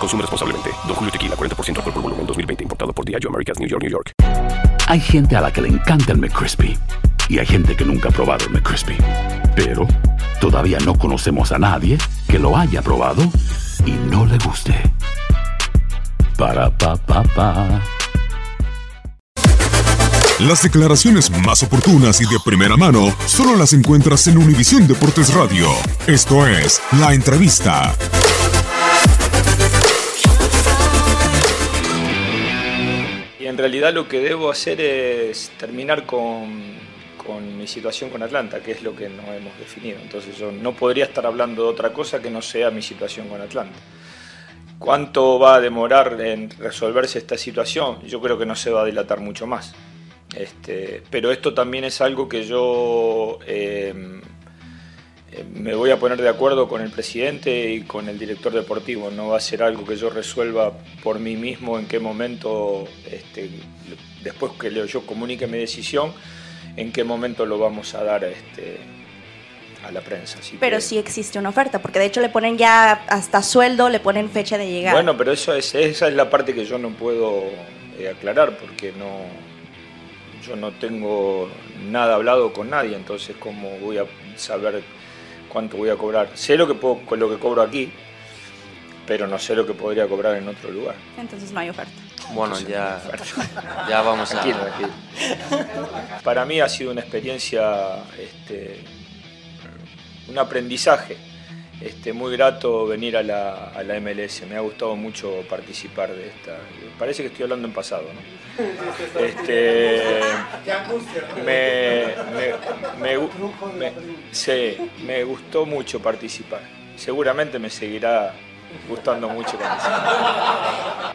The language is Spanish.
Consume responsablemente. Don Julio Tequila, 40% alcohol por volumen, 2020. Importado por Diageo Americas, New York, New York. Hay gente a la que le encanta el McCrispy y hay gente que nunca ha probado el McCrispy. Pero todavía no conocemos a nadie que lo haya probado y no le guste. Para pa pa pa. Las declaraciones más oportunas y de primera mano solo las encuentras en Univisión Deportes Radio. Esto es La Entrevista. Y en realidad lo que debo hacer es terminar con, con mi situación con Atlanta, que es lo que nos hemos definido. Entonces yo no podría estar hablando de otra cosa que no sea mi situación con Atlanta. ¿Cuánto va a demorar en resolverse esta situación? Yo creo que no se va a dilatar mucho más. Este, pero esto también es algo que yo eh, me voy a poner de acuerdo con el presidente y con el director deportivo. No va a ser algo que yo resuelva por mí mismo en qué momento, este, después que yo comunique mi decisión, en qué momento lo vamos a dar este, a la prensa. Así Pero que- sí existe una oferta, porque de hecho le ponen ya hasta sueldo, le ponen fecha de llegada. Bueno, pero eso es, esa es la parte que yo no puedo eh, aclarar porque no, yo no tengo nada hablado con nadie, entonces cómo voy a saber cuánto voy a cobrar. Sé lo que puedo, con lo que cobro aquí, pero no sé lo que podría cobrar en otro lugar. Entonces no hay oferta. Bueno, ya, ya vamos a... Tranquilo, tranquilo. Para mí ha sido una experiencia, este, un aprendizaje este, muy grato venir a la, a la MLS. Me ha gustado mucho participar de esta. Parece que estoy hablando en pasado, ¿no? Este, me, me, me sí, me gustó mucho participar. Seguramente me seguirá gustando mucho participar.